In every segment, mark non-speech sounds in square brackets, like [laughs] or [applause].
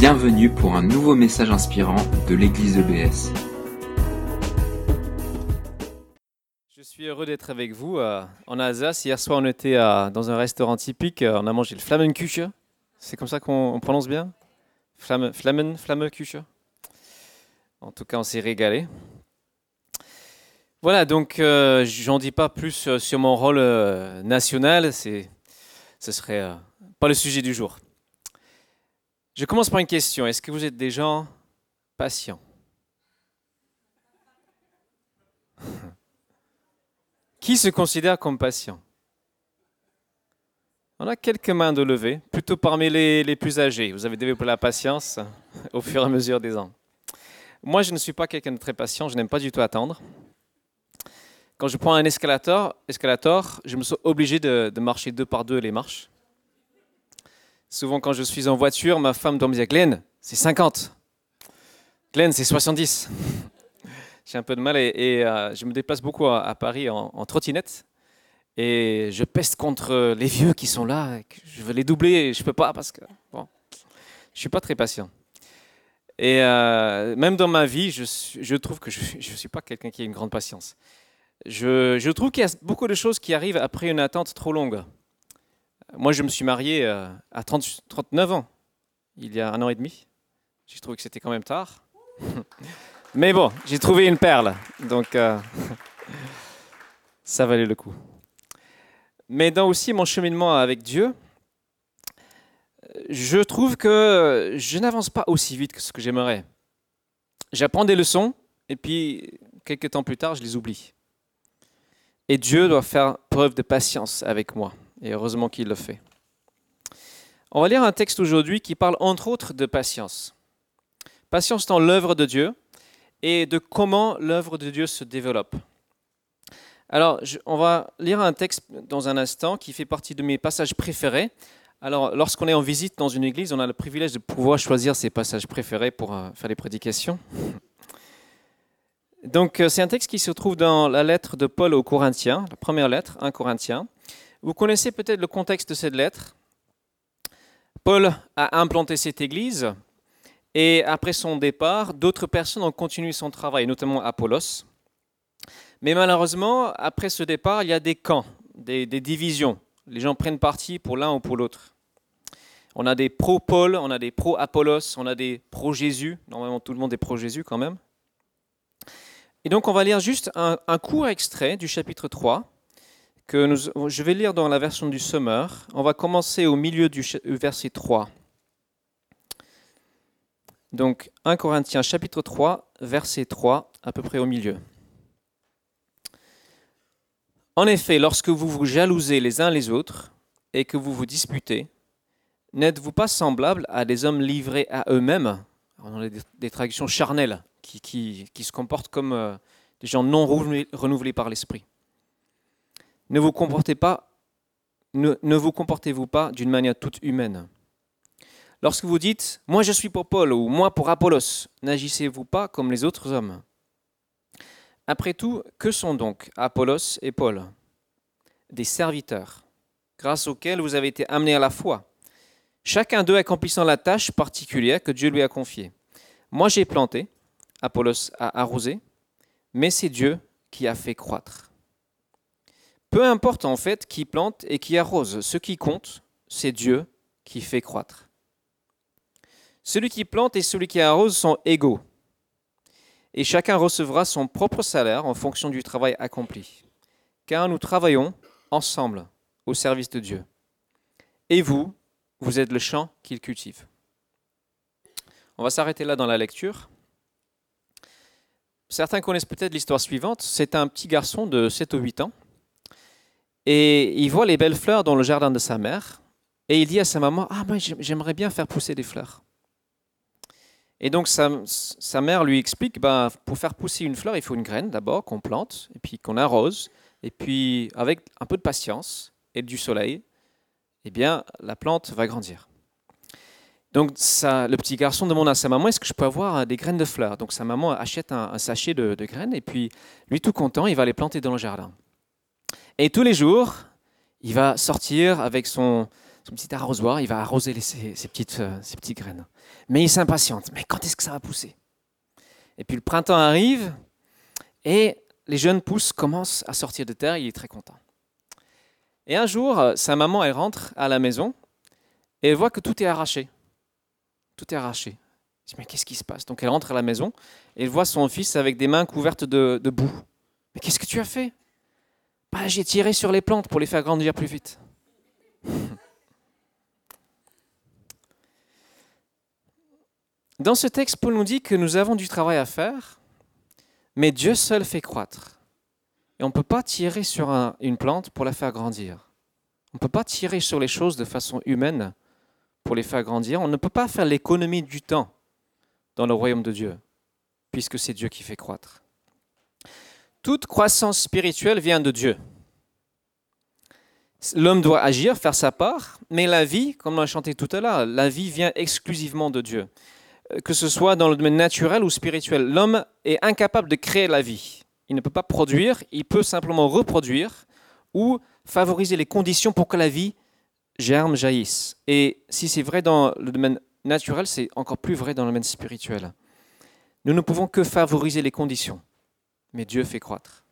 Bienvenue pour un nouveau message inspirant de l'église EBS. Je suis heureux d'être avec vous euh, en Alsace. Hier soir, on était euh, dans un restaurant typique. Euh, on a mangé le Flammenküche. C'est comme ça qu'on on prononce bien? Flamme. En tout cas, on s'est régalé. Voilà, donc j'en dis pas plus sur mon rôle national. C'est, ce serait pas le sujet du jour. Je commence par une question. Est-ce que vous êtes des gens patients? [laughs] Qui se considère comme patient? On a quelques mains de levée, plutôt parmi les, plus âgés. Vous avez développé la patience [laughs] au fur et à mesure des ans. Moi, je ne suis pas quelqu'un de très patient, je n'aime pas du tout attendre. Quand je prends un escalator, escalator je me sens obligé de, de marcher deux par deux les marches. Souvent, quand je suis en voiture, ma femme doit me dire Glenn, c'est 50. Glenn, c'est 70. [laughs] J'ai un peu de mal et, euh, je me déplace beaucoup à, Paris en, trottinette. Et je peste contre les vieux qui sont là. Je veux les doubler et je peux pas parce que bon, je suis pas très patient. Et euh, même dans ma vie, je trouve que je ne suis pas quelqu'un qui a une grande patience. Je, je trouve qu'il y a beaucoup de choses qui arrivent après une attente trop longue. Moi, je me suis marié euh, à 30 39 ans, il y a un an et demi. J'ai trouvé que c'était quand même tard. [laughs] Mais bon, j'ai trouvé une perle, donc euh, [laughs] ça valait le coup. Mais dans aussi mon cheminement avec Dieu, je trouve que je n'avance pas aussi vite que ce que j'aimerais. J'apprends des leçons et puis quelques temps plus tard, je les oublie. Et Dieu doit faire preuve de patience avec moi. Et heureusement qu'il le fait. On va lire un texte aujourd'hui qui parle entre autres de patience. Patience dans l'œuvre de Dieu et de comment l'œuvre de Dieu se développe. Alors, on va lire un texte dans un instant qui fait partie de mes passages préférés. Alors, lorsqu'on est en visite dans une église, on a le privilège de pouvoir choisir ses passages préférés pour euh, faire les prédications. Donc, euh, c'est un texte qui se trouve dans la lettre de Paul aux Corinthiens, la première lettre, 1 Corinthiens. Vous connaissez peut-être le contexte de cette lettre. Paul a implanté cette église et après son départ, d'autres personnes ont continué son travail, notamment Apollos. Mais malheureusement, après ce départ, il y a des camps, des, divisions. Les gens prennent parti pour l'un ou pour l'autre. On a des pro-Paul, on a des pro-Apollos, on a des pro-Jésus. Normalement, tout le monde est pro-Jésus quand même. Et donc, on va lire juste un court extrait du chapitre 3 je vais lire dans la version du Summer. On va commencer au milieu du verset 3. Donc 1 Corinthiens chapitre 3, verset 3, à peu près au milieu. En effet, lorsque vous vous jalousez les uns les autres et que vous vous disputez, n'êtes-vous pas semblables à des hommes livrés à eux-mêmes? On des, traductions charnelles qui, se comportent comme euh, des gens non renouvelés par l'esprit. Ne vous comportez pas, ne, vous comportez-vous pas d'une manière toute humaine Lorsque vous dites Moi je suis pour Paul ou Moi pour Apollos, n'agissez-vous pas comme les autres hommes? Après tout, que sont donc Apollos et Paul? Des serviteurs, grâce auxquels vous avez été amenés à la foi, chacun d'eux accomplissant la tâche particulière que Dieu lui a confiée. Moi j'ai planté, Apollos a arrosé, mais c'est Dieu qui a fait croître. Peu importe en fait qui plante et qui arrose, ce qui compte, c'est Dieu qui fait croître. Celui qui plante et celui qui arrose sont égaux, et chacun recevra son propre salaire en fonction du travail accompli, car nous travaillons ensemble au service de Dieu. Et vous, vous êtes le champ qu'il cultive. On va s'arrêter là dans la lecture. Certains connaissent peut-être l'histoire suivante. C'est un petit garçon de 7 ou 8 ans. Et il voit les belles fleurs dans le jardin de sa mère. Et il dit à sa maman, Ah, moi j'aimerais bien faire pousser des fleurs. Et donc sa, mère lui explique, ben, pour faire pousser une fleur, il faut une graine d'abord qu'on plante, et puis qu'on arrose, et puis avec un peu de patience et du soleil, eh bien la plante va grandir. Donc ça, le petit garçon demande à sa maman, est-ce que je peux avoir euh, des graines de fleurs? Donc sa maman achète un, sachet de graines, et puis lui tout content, il va les planter dans le jardin. Et tous les jours, il va sortir avec son, petit arrosoir, il va arroser ses, petites, euh, ses petites graines. Mais il s'impatiente. Mais quand est-ce que ça va pousser? Et puis le printemps arrive et les jeunes pousses commencent à sortir de terre. Il est très content. Et un jour, euh, sa maman, elle rentre à la maison et elle voit que tout est arraché. Tout est arraché. Elle dit, mais qu'est-ce qui se passe? Donc elle rentre à la maison et elle voit son fils avec des mains couvertes de boue. Mais qu'est-ce que tu as fait? Bah, J'ai tiré sur les plantes pour les faire grandir plus vite. [laughs] Dans ce texte, Paul nous dit que nous avons du travail à faire, mais Dieu seul fait croître. Et on ne peut pas tirer sur un- une plante pour la faire grandir. On ne peut pas tirer sur les choses de façon humaine pour les faire grandir. On ne peut pas faire l'économie du temps dans le royaume de Dieu, puisque c'est Dieu qui fait croître. Toute croissance spirituelle vient de Dieu. L'homme doit agir, faire sa part, mais la vie, comme on a chanté tout à l'heure, la vie vient exclusivement de Dieu. Euh, Que ce soit dans le domaine naturel ou spirituel, l'homme est incapable de créer la vie. Il ne peut pas produire, il peut simplement reproduire ou favoriser les conditions pour que la vie germe, jaillisse. Et si c'est vrai dans le domaine naturel, c'est encore plus vrai dans le domaine spirituel. Nous ne pouvons que favoriser les conditions, mais Dieu fait croître.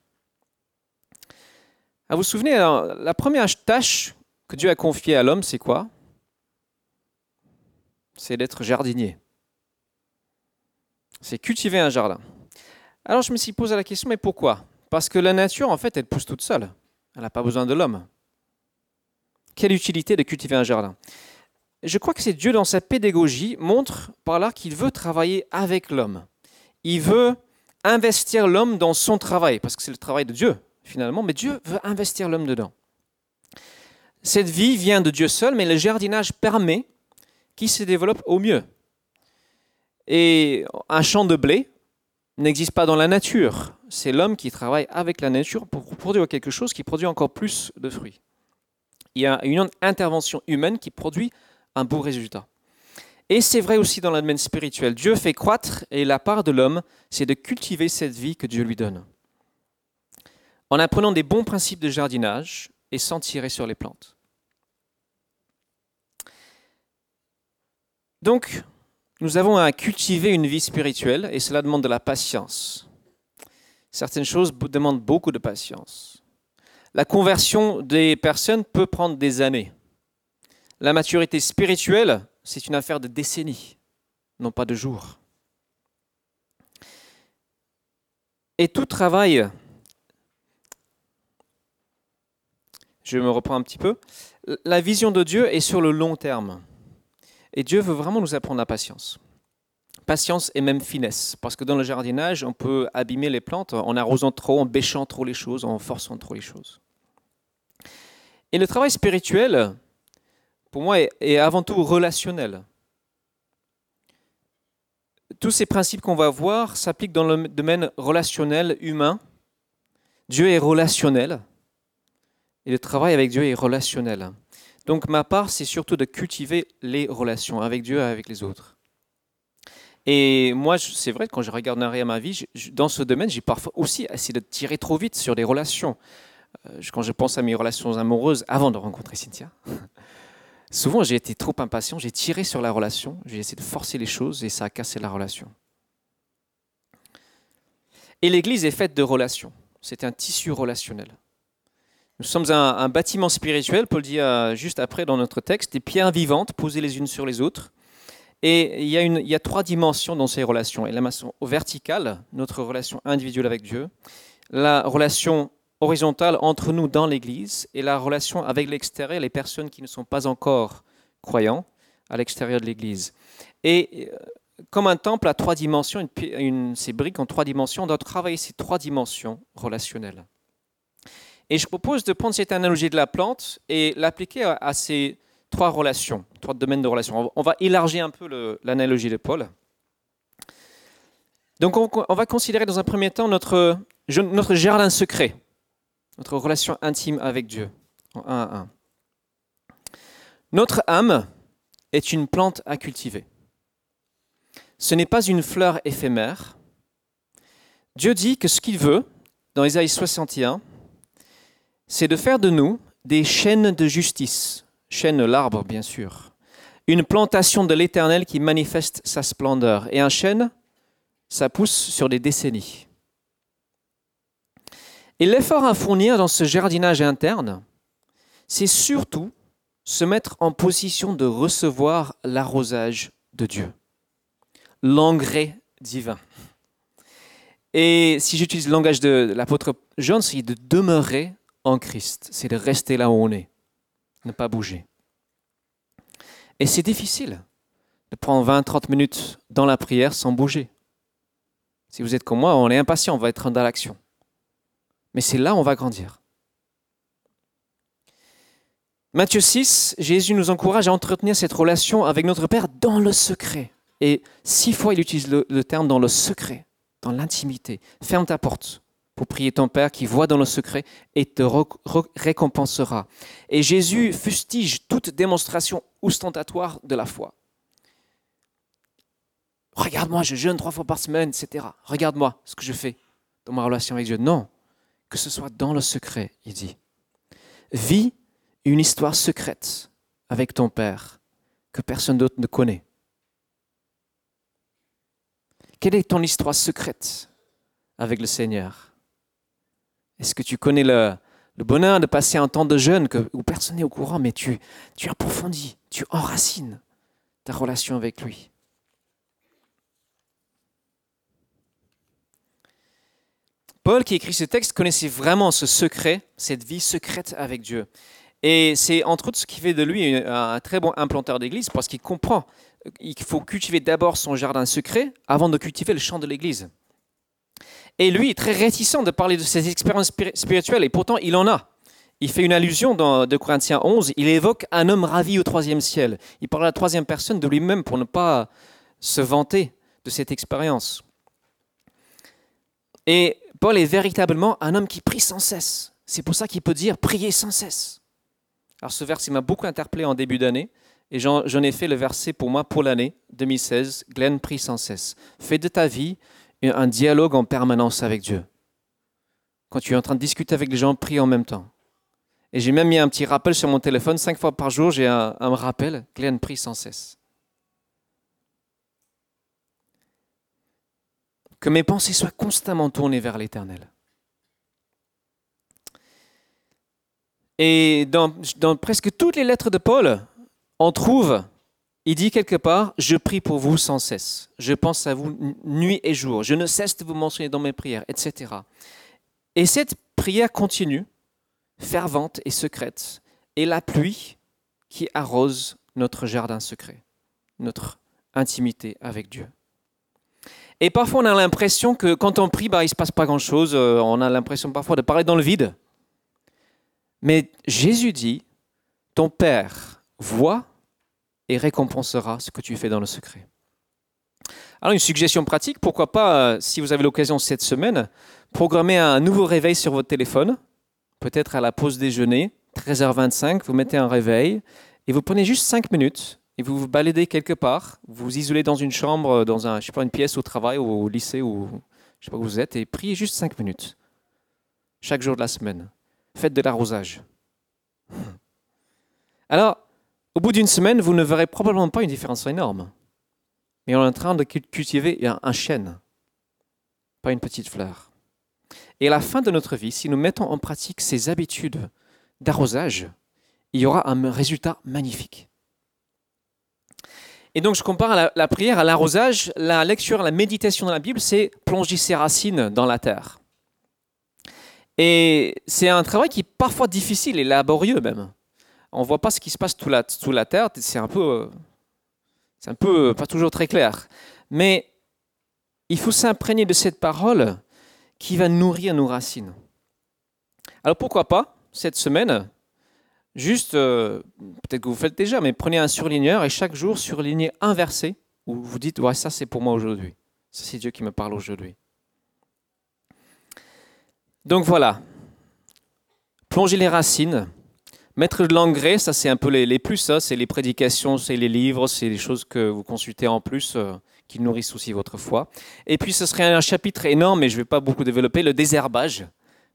Ah, vous vous souvenez, alors, la première tâche que Dieu a confiée à l'homme, c'est quoi? C'est d'être jardinier. C'est cultiver un jardin. Alors je me suis posé la question, mais pourquoi? Parce que la nature, en fait, elle pousse toute seule. Elle n'a pas besoin de l'homme. Quelle utilité de cultiver un jardin? Je crois que c'est Dieu, dans sa pédagogie, montre par là qu'il veut travailler avec l'homme. Il veut investir l'homme dans son travail, parce que c'est le travail de Dieu, finalement, mais Dieu veut investir l'homme dedans. Cette vie vient de Dieu seul, mais le jardinage permet qu'il se développe au mieux. Et un champ de blé n'existe pas dans la nature. C'est l'homme qui travaille avec la nature pour produire quelque chose qui produit encore plus de fruits. Il y a une intervention humaine qui produit un beau résultat. Et c'est vrai aussi dans le domaine spirituel. Dieu fait croître et la part de l'homme, c'est de cultiver cette vie que Dieu lui donne. En apprenant des bons principes de jardinage et sans tirer sur les plantes. Donc, nous avons à cultiver une vie spirituelle et cela demande de la patience. Certaines choses demandent beaucoup de patience. La conversion des personnes peut prendre des années. La maturité spirituelle, c'est une affaire de décennies, non pas de jours. Et tout travail, je me reprends un petit peu, la vision de Dieu est sur le long terme. Et Dieu veut vraiment nous apprendre la patience. Patience et même finesse. Parce que dans le jardinage, on peut abîmer les plantes en arrosant trop, en bêchant trop les choses, en forçant trop les choses. Et le travail spirituel, pour moi, est, avant tout relationnel. Tous ces principes qu'on va voir s'appliquent dans le domaine relationnel humain. Dieu est relationnel. Et le travail avec Dieu est relationnel. Donc ma part, c'est surtout de cultiver les relations avec Dieu et avec les autres. Et moi, c'est vrai, quand je regarde en arrière ma vie, dans ce domaine, j'ai parfois aussi essayé de tirer trop vite sur des relations. Euh, Quand je pense à mes relations amoureuses avant de rencontrer Cynthia, souvent j'ai été trop impatient, j'ai tiré sur la relation, j'ai essayé de forcer les choses et ça a cassé la relation. Et l'Église est faite de relations. C'est un tissu relationnel. Nous sommes un, bâtiment spirituel, Paul dit euh, juste après dans notre texte, des pierres vivantes posées les unes sur les autres. Et il y, a trois dimensions dans ces relations. Et la maçon verticale, notre relation individuelle avec Dieu, la relation horizontale entre nous dans l'Église et la relation avec l'extérieur, les personnes qui ne sont pas encore croyants à l'extérieur de l'Église. Et euh, comme un temple à trois dimensions, ces briques en trois dimensions, on doit travailler ces trois dimensions relationnelles. Et je propose de prendre cette analogie de la plante et l'appliquer à, ces trois relations, trois domaines de relations. On va- élargir un peu l'analogie de Paul. Donc on, va considérer dans un premier temps notre jardin secret, notre relation intime avec Dieu, en un à un. Notre âme est une plante à cultiver. Ce n'est pas une fleur éphémère. Dieu dit que ce qu'il veut, dans Isaïe 61, c'est de faire de nous des chaînes de justice chêne l'arbre bien sûr, une plantation de l'Éternel qui manifeste sa splendeur. Et un chêne, ça pousse sur des décennies. Et l'effort à fournir dans ce jardinage interne, c'est surtout se mettre en position de recevoir l'arrosage de Dieu, l'engrais divin. Et si j'utilise le langage de l'apôtre Jean, c'est de demeurer en Christ, c'est de rester là où on est, ne pas bouger. Et c'est difficile de prendre 20-30 minutes dans la prière sans bouger. Si vous êtes comme moi, on est impatient, on va être dans l'action. Mais c'est là où on va grandir. Matthieu 6, Jésus nous encourage à entretenir cette relation avec notre Père dans le secret. Et six fois, il utilise le, terme dans le secret, dans l'intimité. Ferme ta porte pour prier ton Père qui voit dans le secret et te récompensera. Et Jésus fustige toute démonstration ostentatoire de la foi. Regarde-moi, je jeûne trois fois par semaine, etc. Regarde-moi ce que je fais dans ma relation avec Dieu. Non, que ce soit dans le secret, il dit. Vis une histoire secrète avec ton Père que personne d'autre ne connaît. Quelle est ton histoire secrète avec le Seigneur? Est-ce que tu connais le, bonheur de passer un temps de jeûne où personne n'est au courant, mais tu, tu approfondis, tu enracines ta relation avec lui? Paul, qui écrit ce texte, connaissait vraiment ce secret, cette vie secrète avec Dieu. Et c'est entre autres ce qui fait de lui un très bon implanteur d'église, parce qu'il comprend qu'il faut cultiver d'abord son jardin secret avant de cultiver le champ de l'église. Et lui est très réticent de parler de ses expériences spirituelles, et pourtant il en a. Il fait une allusion dans 2 Corinthiens 11, il évoque un homme ravi au troisième ciel. Il parle à la troisième personne de lui-même pour ne pas se vanter de cette expérience. Et Paul est véritablement un homme qui prie sans cesse. C'est pour ça qu'il peut dire prier sans cesse. Alors ce verset m'a beaucoup interpellé en début d'année et j'en ai fait le verset pour moi pour l'année 2016. Glenn prie sans cesse. Fais de ta vie un dialogue en permanence avec Dieu. Quand tu es en train de discuter avec les gens, prie en même temps. Et j'ai même mis un petit rappel sur mon téléphone. Cinq fois par jour, j'ai un, un rappel. Glenn prie sans cesse. Que mes pensées soient constamment tournées vers l'éternel. Et dans, presque toutes les lettres de Paul, on trouve, il dit quelque part, je prie pour vous sans cesse. Je pense à vous nuit et jour. Je ne cesse de vous mentionner dans mes prières, etc. Et cette prière continue, fervente et secrète, est la pluie qui arrose notre jardin secret, notre intimité avec Dieu. Et parfois, on a l'impression que quand on prie, bah, il ne se passe pas grand-chose. Euh, on a l'impression parfois de parler dans le vide. Mais Jésus dit, ton Père voit et récompensera ce que tu fais dans le secret. Alors une suggestion pratique, pourquoi pas, euh, si vous avez l'occasion cette semaine, programmer un nouveau réveil sur votre téléphone, peut-être à la pause déjeuner, 13h25, vous mettez un réveil et vous prenez juste 5 minutes et vous vous baladez quelque part, vous vous isolez dans une chambre, dans un, je sais pas, une pièce au travail ou au lycée ou je sais pas où vous êtes et priez juste 5 minutes chaque jour de la semaine faites de l'arrosage. [laughs] Alors, au bout d'une semaine, vous ne verrez probablement pas une différence énorme. Mais on est en train de cultiver un chêne, pas une petite fleur. Et à la fin de notre vie, si nous mettons en pratique ces habitudes d'arrosage, il y aura un résultat magnifique. Et donc je compare la, prière à l'arrosage, la lecture, la méditation de la Bible, c'est plonger ses racines dans la terre. Et c'est un travail qui est parfois difficile et laborieux même. On ne voit pas ce qui se passe sous la, sous la terre, c'est un peu, c'est un peu pas toujours très clair. Mais il faut s'imprégner de cette parole qui va nourrir nos racines. Alors pourquoi pas, cette semaine, juste, euh, peut-être que vous faites déjà, mais prenez un surligneur et chaque jour surlignez un verset où vous dites, ouais, ça c'est pour moi aujourd'hui. Ça c'est Dieu qui me parle aujourd'hui. Donc voilà, plonger les racines, mettre de l'engrais, ça c'est un peu les, plus, ça c'est les prédications, c'est les livres, c'est les choses que vous consultez en plus euh, qui nourrissent aussi votre foi. Et puis ce serait un chapitre énorme, mais je ne vais pas beaucoup développer, le désherbage,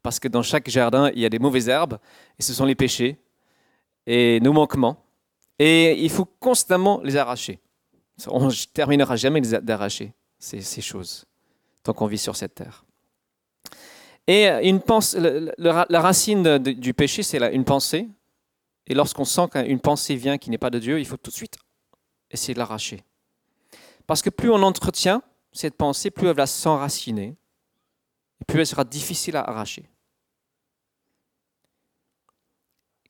parce que dans chaque jardin il y a des mauvaises herbes, et ce sont les péchés. Et nos manquements. Et il faut constamment les arracher. On ne terminera jamais d'arracher ces, ces choses tant qu'on vit sur cette terre. Et une pense, la racine du péché, c'est une pensée. Et lorsqu'on sent qu'une pensée vient qui n'est pas de Dieu, il faut tout de suite essayer de l'arracher. Parce que plus on entretient cette pensée, plus elle va s'enraciner, et plus elle sera difficile à arracher.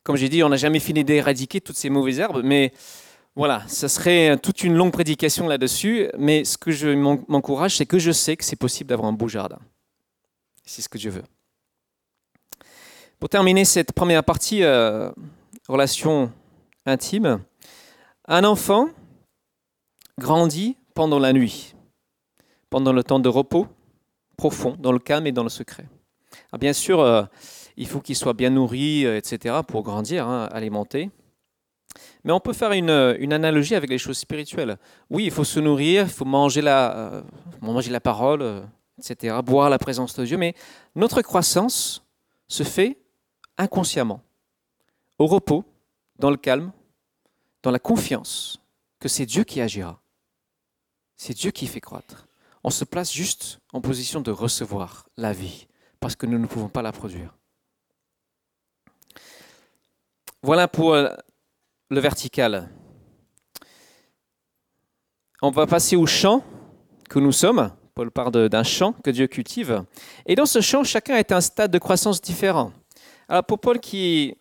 Comme j'ai dit, on n'a jamais fini d'éradiquer toutes ces mauvaises herbes, mais voilà, ce serait toute une longue prédication là-dessus. Mais ce que je m'encourage, c'est que je sais que c'est possible d'avoir un beau jardin. C'est ce que Dieu veut. Pour terminer cette première partie, euh, relation intime, un enfant grandit pendant la nuit, pendant le temps de repos profond, dans le calme et dans le secret. bien sûr, euh, il faut qu'il soit bien nourri, euh, etc., pour grandir, hein, alimenté. Mais on peut faire une, analogie avec les choses spirituelles. Oui, il faut se nourrir, il faut manger la, manger la parole, etc., boire la présence de Dieu, mais notre croissance se fait inconsciemment, au repos, dans le calme, dans la confiance que c'est Dieu qui agira. C'est Dieu qui fait croître. On se place juste en position de recevoir la vie, parce que nous ne pouvons pas la produire. Voilà pour euh, le vertical. On va passer au champ que nous sommes. Paul parle d'un champ que Dieu cultive. Et dans ce champ, chacun est à un stade de croissance différent. Alors pour Paul qui,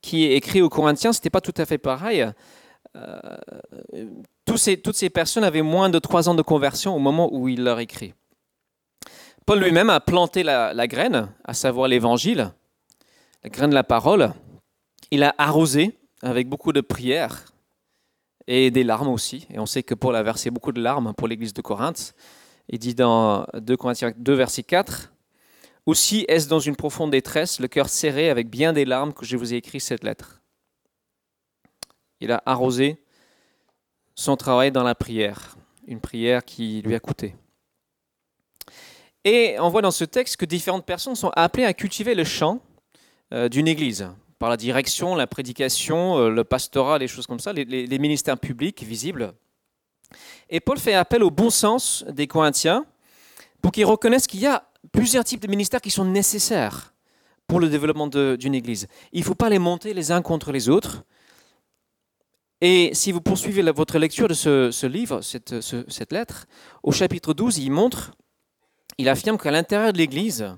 qui écrit aux Corinthiens, ce n'était pas tout à fait pareil. Euh, tous toutes ces personnes avaient moins de trois ans de conversion au moment où il leur écrit. Paul lui-même a planté la, la graine, à savoir l'évangile, la graine de la parole. Il a arrosé avec beaucoup de prières et des larmes aussi. Et on sait que Paul a versé beaucoup de larmes pour l'église de Corinthe. Il dit dans 2 Corinthiens 2, verset 4, Aussi est-ce dans une profonde détresse, le cœur serré avec bien des larmes que je vous ai écrit cette lettre. Il a arrosé son travail dans la prière, une prière qui lui a coûté. Et on voit dans ce texte que différentes personnes sont appelées à cultiver le champ euh, d'une église par la direction, la prédication, euh, le pastorat, les choses comme ça, les, ministères publics visibles. Et Paul fait appel au bon sens des Corinthiens pour qu'ils reconnaissent qu'il y a plusieurs types de ministères qui sont nécessaires pour le développement d'une Église. Il ne faut pas les monter les uns contre les autres. Et si vous poursuivez votre lecture de ce, livre, cette, cette, lettre, au chapitre 12, il montre, il affirme qu'à l'intérieur de l'Église,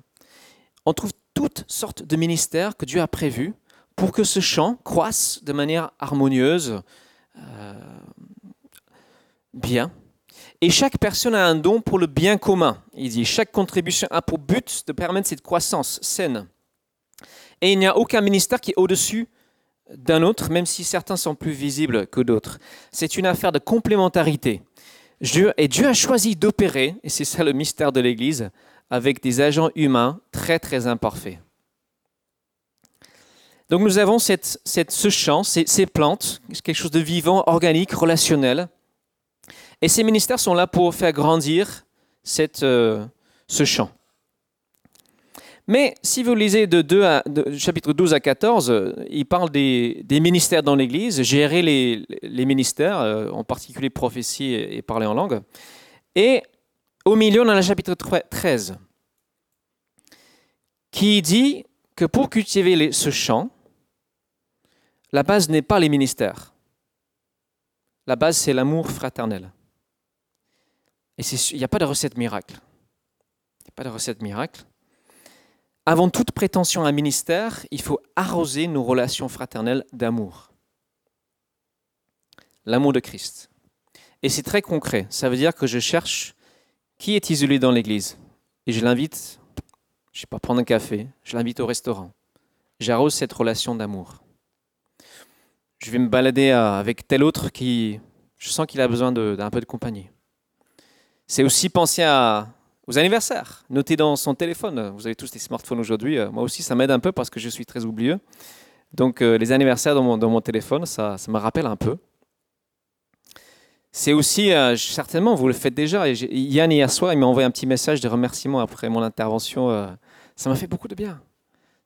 on trouve toutes sortes de ministères que Dieu a prévus pour que ce champ croisse de manière harmonieuse, euh, bien. Et chaque personne a un don pour le bien commun. Il dit, chaque contribution a pour but de permettre cette croissance saine. Et il n'y a aucun ministère qui est au-dessus d'un autre, même si certains sont plus visibles que d'autres. C'est une affaire de complémentarité. et Dieu a choisi d'opérer, et c'est ça le mystère de l'Église, avec des agents humains très très imparfaits. Donc nous avons ce champ, ces, plantes, quelque chose de vivant, organique, relationnel. Et ces ministères sont là pour faire grandir euh, ce champ. Mais si vous lisez de, 2 à, chapitre 12 à 14, il parle des, ministères dans l'Église, gérer les, ministères, euh, en particulier prophétie et, parler en langue. Et au milieu, on a le chapitre 13, qui dit que pour cultiver ce champ, la base n'est pas les ministères. La base, c'est l'amour fraternel. Et il n'y a pas de recette miracle. Il n'y a pas de recette miracle. Avant toute prétention à un ministère, il faut arroser nos relations fraternelles d'amour. L'amour de Christ. Et c'est très concret. Ça veut dire que je cherche qui est isolé dans l'Église. Et je l'invite, je ne sais pas, prendre un café, je l'invite au restaurant. J'arrose cette relation d'amour je vais me balader avec tel autre qui, je sens qu'il a besoin d'un peu de compagnie. C'est aussi penser aux anniversaires. Notez dans son téléphone. Vous avez tous des smartphones aujourd'hui. Euh, moi aussi, ça m'aide un peu parce que je suis très oublieux. Donc, euh, les anniversaires dans mon, téléphone, ça, me rappelle un peu. C'est aussi, euh, certainement, vous le faites déjà. Yann, hier soir, il m'a envoyé un petit message de remerciement après mon intervention. ça m'a fait beaucoup de bien.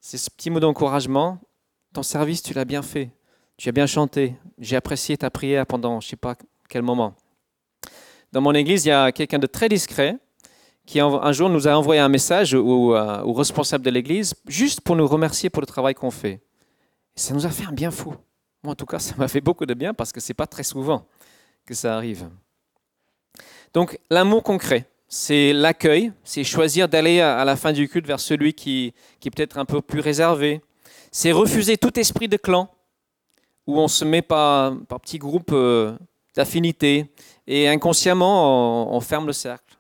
C'est ce petit mot d'encouragement ton service, tu l'as bien fait. Tu as bien chanté. J'ai apprécié ta prière pendant je ne sais pas quel moment. Dans mon église, il y a quelqu'un de très discret qui un jour nous a envoyé un message au, euh, au responsable de l'église juste pour nous remercier pour le travail qu'on fait. Ça nous a fait un bien fou. Moi, en tout cas, [laughs] ça m'a fait beaucoup de bien parce que ce n'est pas très souvent que ça arrive. Donc, l'amour concret, c'est l'accueil, c'est choisir d'aller à la fin du culte vers celui qui, qui est peut-être un peu plus réservé. C'est refuser tout esprit de clan où on se met par, petits groupes euh, d'affinité et inconsciemment on ferme le cercle.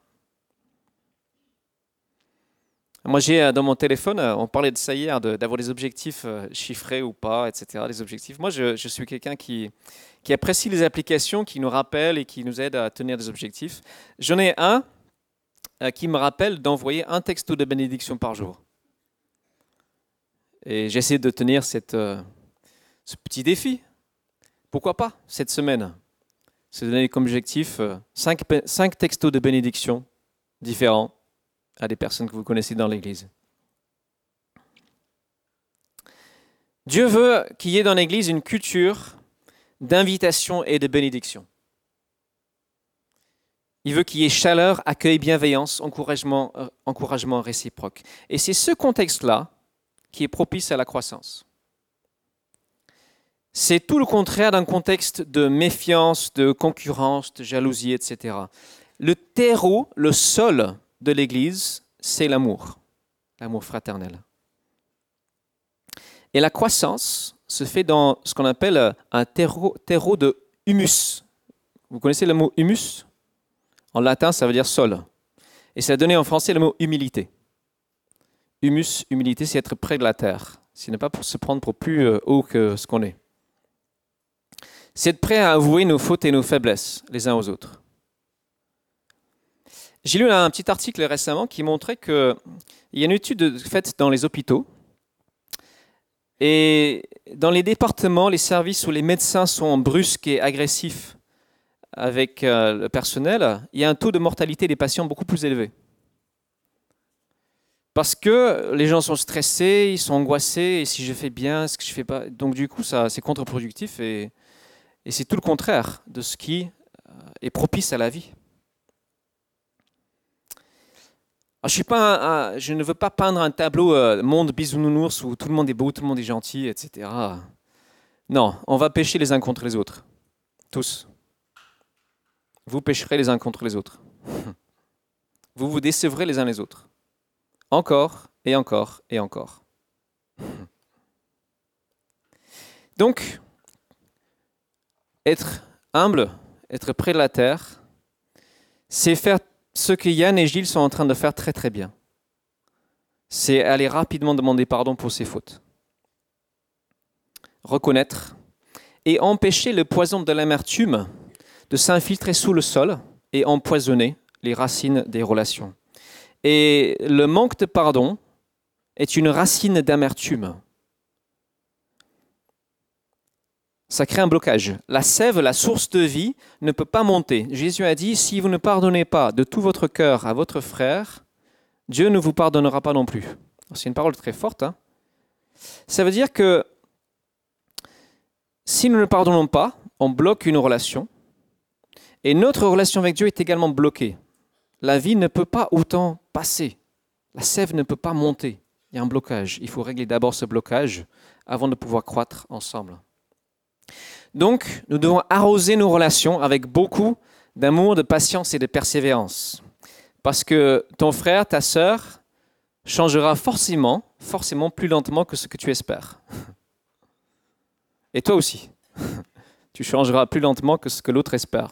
Moi, j'ai euh, dans mon téléphone, euh, on parlait de ça hier, d'avoir des objectifs chiffrés ou pas, etc. Les objectifs. Moi, je, suis quelqu'un qui, qui apprécie les applications, qui nous rappellent et qui nous aident à tenir des objectifs. J'en ai un qui me rappelle d'envoyer un texto de bénédiction par jour. Et j'essaie de tenir cette, ce petit défi. Pourquoi pas cette semaine? Se donner comme objectif 5 cinq textos de bénédiction différents à des personnes que vous connaissez dans l'Église. Dieu veut qu'il y ait dans l'Église une culture d'invitation et de bénédiction. Il veut qu'il y ait chaleur, accueil, bienveillance, encouragement, euh, encouragement réciproque. Et c'est ce contexte-là qui est propice à la croissance. C'est tout le contraire d'un contexte de méfiance, de concurrence, de jalousie, etc. Le terreau, le sol de l'Église, c'est l'amour, l'amour fraternel. Et la croissance se fait dans ce qu'on appelle un terreau, de humus. Vous connaissez le mot humus? En latin, ça veut dire sol. Et ça a donné en français le mot humilité. Humus, humilité, c'est être près de la terre. C'est ne pas se prendre pour plus euh, haut que ce qu'on est. C'est être prêt à avouer nos fautes et nos faiblesses les uns aux autres. J'ai lu un petit article récemment qui montrait qu'il y a une étude faite dans les hôpitaux. Et dans les départements, les services où les médecins sont brusques et agressifs avec euh, le personnel, il y a un taux de mortalité des patients beaucoup plus élevé. Parce que les gens sont stressés, ils sont angoissés, et si je fais bien, ce que je fais pas? Donc du coup, ça, c'est contre-productif et, et c'est tout le contraire de ce qui euh, est propice à la vie. je, ne veux pas peindre un tableau euh, monde bisounours où tout le monde est beau, tout le monde est gentil, etc. Non, on va pêcher les uns contre les autres. Tous. Vous pêcherez les uns contre les autres. [laughs] Vous vous décevrez les uns les autres. Encore et encore et encore. [laughs] Donc, être humble, être près de la terre, c'est faire ce que Yann et Gilles sont en train de faire très très bien, c'est aller rapidement demander pardon pour ses fautes. Reconnaître et empêcher le poison de l'amertume de s'infiltrer sous le sol et empoisonner les racines des relations. Et le manque de pardon est une racine d'amertume. Ça crée un blocage. La sève, la source de vie, ne peut pas monter. Jésus a dit, si vous ne pardonnez pas de tout votre cœur à votre frère, Dieu ne vous pardonnera pas non plus. C'est une parole très forte. Hein. ça veut dire que si nous ne pardonnons pas, on bloque une relation. Et notre relation avec Dieu est également bloquée. La vie ne peut pas autant passer. La sève ne peut pas monter. Il y a un blocage. Il faut régler d'abord ce blocage avant de pouvoir croître ensemble. Donc, nous devons arroser nos relations avec beaucoup d'amour, de patience et de persévérance. Parce que ton frère, ta sœur, changera forcément, forcément plus lentement que ce que tu espères. Et toi aussi. Tu changeras plus lentement que ce que l'autre espère.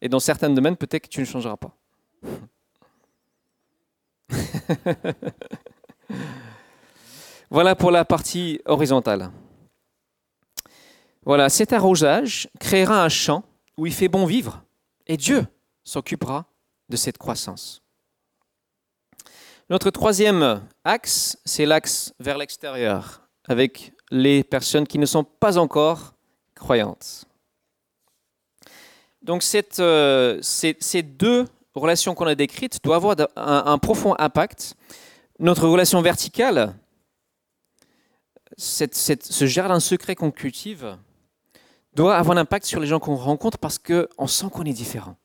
Et dans certains domaines, peut-être que tu ne changeras pas. [laughs] voilà pour la partie horizontale. Voilà, cet arrosage créera un champ où il fait bon vivre et Dieu s'occupera de cette croissance. Notre troisième axe, c'est l'axe vers l'extérieur, avec les personnes qui ne sont pas encore croyantes. Donc euh, ces, deux relations qu'on a décrites doivent avoir un profond impact. Notre relation verticale ce jardin secret qu'on cultive doit avoir un impact sur les gens qu'on rencontre parce qu'on sent qu'on est différent.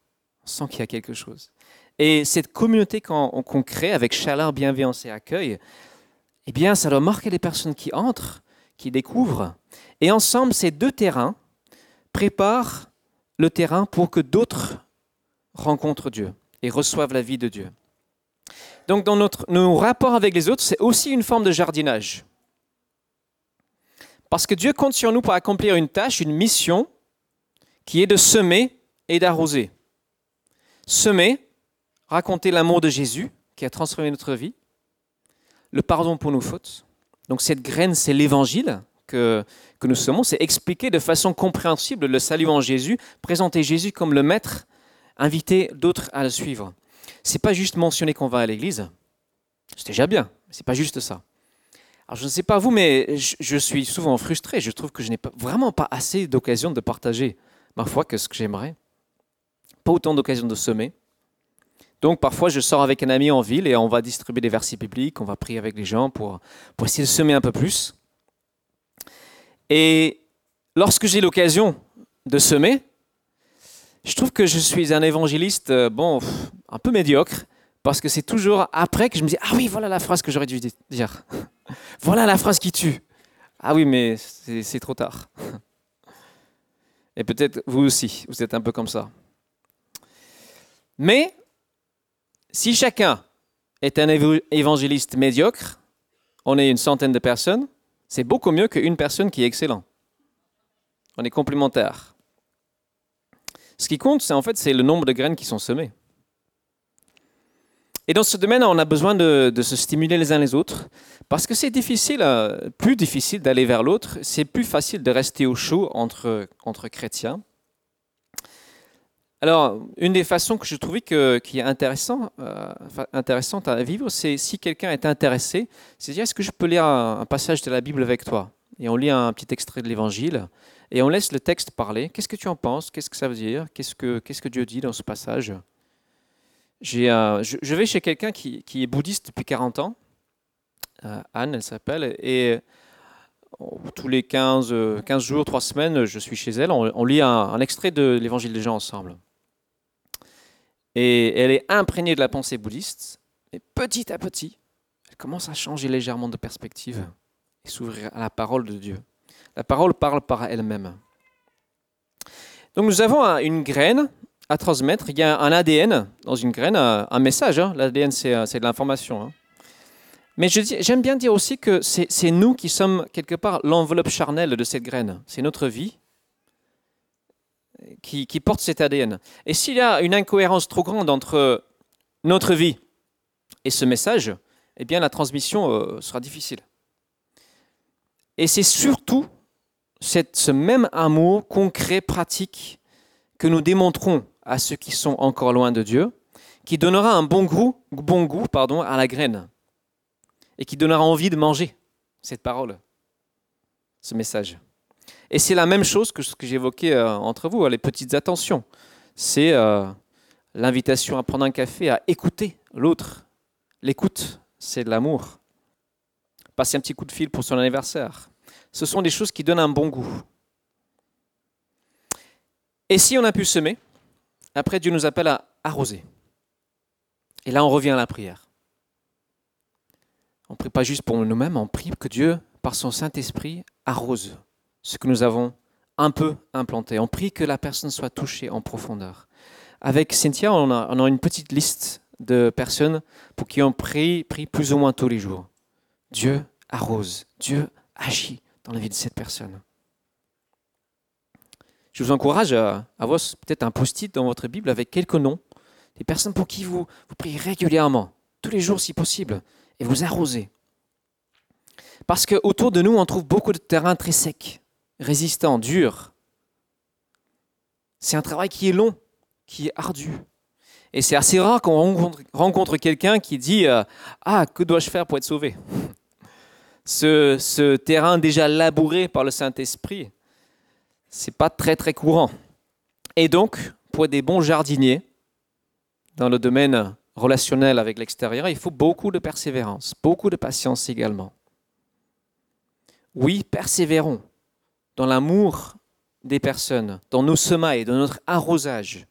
On sent qu'il y a quelque chose. Et cette communauté qu'on crée avec chaleur, bienveillance et accueil, eh bien, ça doit marquer les personnes qui entrent, qui découvrent. Et ensemble, ces deux terrains préparent le terrain pour que d'autres rencontrent Dieu et reçoivent la vie de Dieu. Donc, dans notre, nos rapports avec les autres, c'est aussi une forme de jardinage. Parce que Dieu compte sur nous pour accomplir une tâche, une mission, qui est de semer et d'arroser. Semer, raconter l'amour de Jésus qui a transformé notre vie, le pardon pour nos fautes. Donc cette graine, c'est l'évangile que, que nous sommes, c'est expliquer de façon compréhensible le salut en Jésus, présenter Jésus comme le maître, inviter d'autres à le suivre. C'est pas juste mentionner qu'on va à l'église, c'est déjà bien, c'est pas juste ça. Alors je ne sais pas vous, mais je, suis souvent frustré. Je trouve que je n'ai vraiment pas assez d'occasions de partager ma foi que ce que j'aimerais. Pas autant d'occasions de semer. Donc parfois, je sors avec un ami en ville et on va distribuer des versets bibliques, on va prier avec les gens pour, pour essayer de semer un peu plus. Et lorsque j'ai l'occasion de semer, je trouve que je suis un évangéliste, euh, bon, un peu médiocre, parce que c'est toujours après que je me dis, ah oui, voilà la phrase que j'aurais dû dire. [laughs] voilà la phrase qui tue. Ah oui, mais c'est trop tard. Et peut-être vous aussi, vous êtes un peu comme ça. Mais si chacun est un évangéliste médiocre, on est une centaine de personnes, c'est beaucoup mieux qu'une personne qui est excellente. On est complémentaires. Ce qui compte, c'est en fait c'est le nombre de graines qui sont semées. Et dans ce domaine, on a besoin de, se stimuler les uns les autres, parce que c'est difficile, euh, plus difficile d'aller vers l'autre, c'est plus facile de rester au chaud entre, entre chrétiens. Alors, une des façons que je trouvais qui est euh, intéressante à vivre, c'est si quelqu'un est intéressé, c'est dire est-ce que je peux lire un, passage de la Bible avec toi? Et on lit un petit extrait de l'Évangile, et on laisse le texte parler. Qu'est-ce que tu en penses? Qu'est-ce que ça veut dire? Que, qu'est-ce que Dieu dit dans ce passage? Euh, je, vais chez quelqu'un qui, est bouddhiste depuis 40 ans. Euh, Anne, elle s'appelle. Et oh, tous les 15, 15 jours, 3 semaines, je suis chez elle. On, lit un, extrait de l'évangile des gens ensemble. Et elle est imprégnée de la pensée bouddhiste. Et petit à petit, elle commence à changer légèrement de perspective et s'ouvrir à la parole de Dieu. La parole parle par elle-même. Donc nous avons une graine à transmettre. Il y a un ADN dans une graine, un message. Hein. L'ADN, euh, c'est de l'information. Hein. Mais j'aime bien dire aussi que c'est nous qui sommes quelque part l'enveloppe charnelle de cette graine. C'est notre vie qui, porte cet ADN. Et s'il y a une incohérence trop grande entre notre vie et ce message, eh bien la transmission euh, sera difficile. Et c'est surtout ce même amour concret, pratique, que nous démontrons à ceux qui sont encore loin de Dieu, qui donnera un bon goût, bon goût pardon, à la graine et qui donnera envie de manger cette parole, ce message. Et c'est la même chose que ce que j'évoquais euh, entre vous, les petites attentions. C'est euh, l'invitation à prendre un café, à écouter l'autre. L'écoute, c'est de l'amour. Passer un petit coup de fil pour son anniversaire. Ce sont des choses qui donnent un bon goût. Et si on a pu semer, après, Dieu nous appelle à arroser. Et là, on revient à la prière. On ne prie pas juste pour nous-mêmes, on prie que Dieu, par son Saint-Esprit, arrose ce que nous avons un peu implanté. On prie que la personne soit touchée en profondeur. Avec Cynthia, on a, une petite liste de personnes pour qui on prie, prie plus ou moins tous les jours. Dieu arrose, Dieu agit dans la vie de cette personne. Je vous encourage à avoir peut-être un post-it dans votre Bible avec quelques noms, des personnes pour qui vous, vous priez régulièrement, tous les jours si possible, et vous arrosez. Parce qu'autour de nous, on trouve beaucoup de terrain très sec, résistant, dur. C'est un travail qui est long, qui est ardu. Et c'est assez rare qu'on rencontre, quelqu'un qui dit euh, Ah, que dois-je faire pour être sauvé? [laughs] Ce terrain déjà labouré par le Saint-Esprit, c'est pas très courant. Et donc, pour des bons jardiniers, dans le domaine relationnel avec l'extérieur, il faut beaucoup de persévérance, beaucoup de patience également. Oui, persévérons dans l'amour des personnes, dans nos semailles, dans notre arrosage.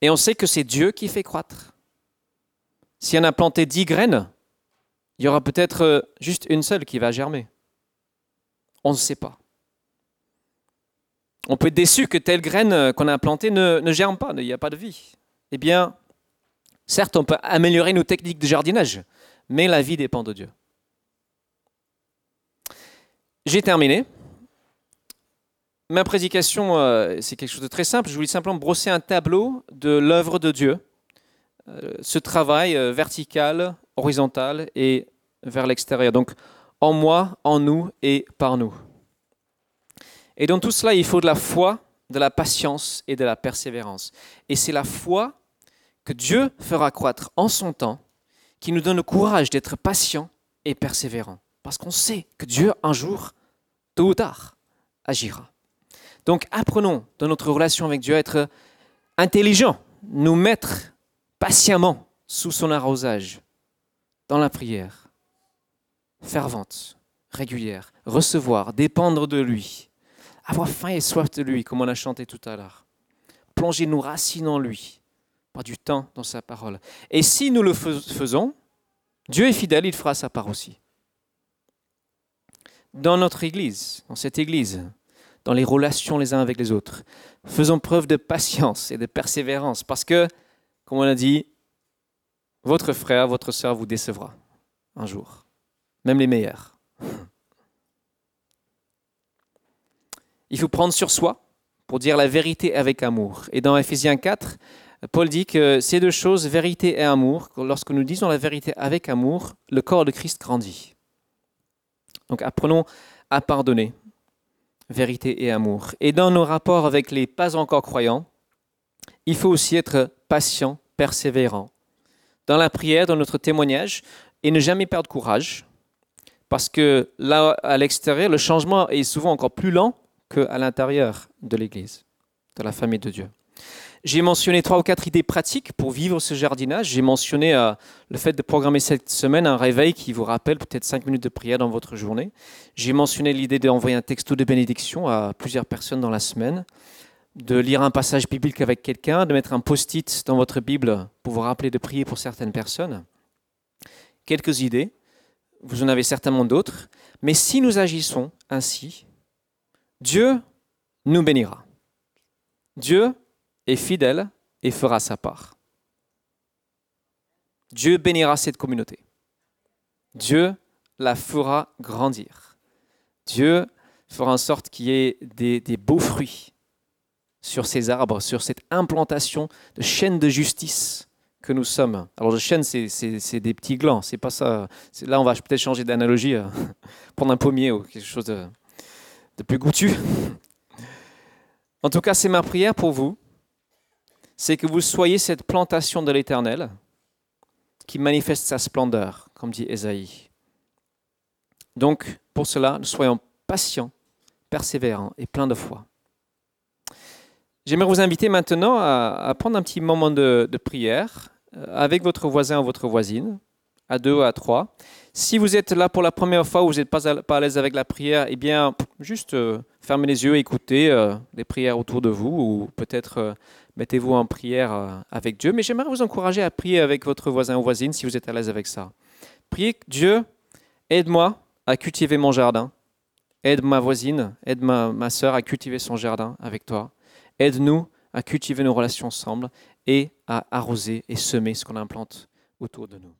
Et on sait que c'est Dieu qui fait croître. Si on a planté dix graines, il y aura peut-être juste une seule qui va germer. On ne sait pas. On peut être déçu que telle graine euh, qu'on a plantée ne, ne germe pas, il n'y a pas de vie. Eh bien, certes, on peut améliorer nos techniques de jardinage, mais la vie dépend de Dieu. J'ai terminé. Ma prédication, euh, c'est quelque chose de très simple. Je voulais simplement brosser un tableau de l'œuvre de Dieu, euh, ce travail vertical, horizontal et vers l'extérieur. Donc en moi, en nous et par nous. Et dans tout cela, il faut de la foi, de la patience et de la persévérance. Et c'est la foi que Dieu fera croître en son temps qui nous donne le courage d'être patient et persévérant. Parce qu'on sait que Dieu, un jour, tôt ou tard, agira. Donc apprenons dans notre relation avec Dieu à être intelligents, nous mettre patiemment sous son arrosage, dans la prière, fervente, régulière, recevoir, dépendre de lui, avoir faim et soif de lui, comme on a chanté tout à l'heure, plonger nos racines en lui, pas du temps dans sa parole. Et si nous le faisons, Dieu est fidèle, il fera sa part aussi. Dans notre Église, dans cette Église, dans les relations les uns avec les autres. Faisons preuve de patience et de persévérance parce que, comme on a dit, votre frère, votre soeur vous décevra un jour, même les meilleurs. Il faut prendre sur soi pour dire la vérité avec amour. Et dans Ephésiens 4, Paul dit que ces deux choses, vérité et amour, lorsque nous disons la vérité avec amour, le corps de Christ grandit. Donc apprenons à pardonner, vérité et amour. Et dans nos rapports avec les pas encore croyants, il faut aussi être patient, persévérant. Dans la prière, dans notre témoignage, et ne jamais perdre courage, parce que là, à l'extérieur, le changement est souvent encore plus lent qu'à l'intérieur de l'Église, de la famille de Dieu. J'ai mentionné trois ou quatre idées pratiques pour vivre ce jardinage. J'ai mentionné euh, le fait de programmer cette semaine un réveil qui vous rappelle peut-être cinq minutes de prière dans votre journée. J'ai mentionné l'idée d'envoyer un texto de bénédiction à plusieurs personnes dans la semaine, de lire un passage biblique avec quelqu'un, de mettre un post-it dans votre Bible pour vous rappeler de prier pour certaines personnes. Quelques idées, vous en avez certainement d'autres, mais si nous agissons ainsi, Dieu nous bénira. Dieu est fidèle et fera sa part. Dieu bénira cette communauté. Dieu la fera grandir. Dieu fera en sorte qu'il y ait des, beaux fruits sur ces arbres, sur cette implantation de chaînes de justice que nous sommes. Alors, de chaîne, c'est des petits glands, c'est pas ça. Là, on va peut-être changer d'analogie, euh, [laughs] prendre un pommier ou quelque chose de plus goûtu. En tout cas, c'est ma prière pour vous c'est que vous soyez cette plantation de l'Éternel qui manifeste sa splendeur, comme dit Ésaïe. Donc, pour cela, nous soyons patients, persévérants et pleins de foi. J'aimerais vous inviter maintenant à, prendre un petit moment de, prière euh, avec votre voisin ou votre voisine, à deux ou à trois. Si vous êtes là pour la première fois ou vous n'êtes pas à, l'aise avec la prière, eh bien, juste euh, fermez les yeux, écoutez euh, les prières autour de vous ou peut-être mettez-vous en prière euh, avec Dieu. Mais j'aimerais vous encourager à prier avec votre voisin ou voisine si vous êtes à l'aise avec ça. Priez, Dieu, aide-moi à cultiver mon jardin. Aide ma voisine, aide ma, ma soeur à cultiver son jardin avec toi. Aide-nous à cultiver nos relations ensemble et à arroser et semer ce qu'on implante autour de nous.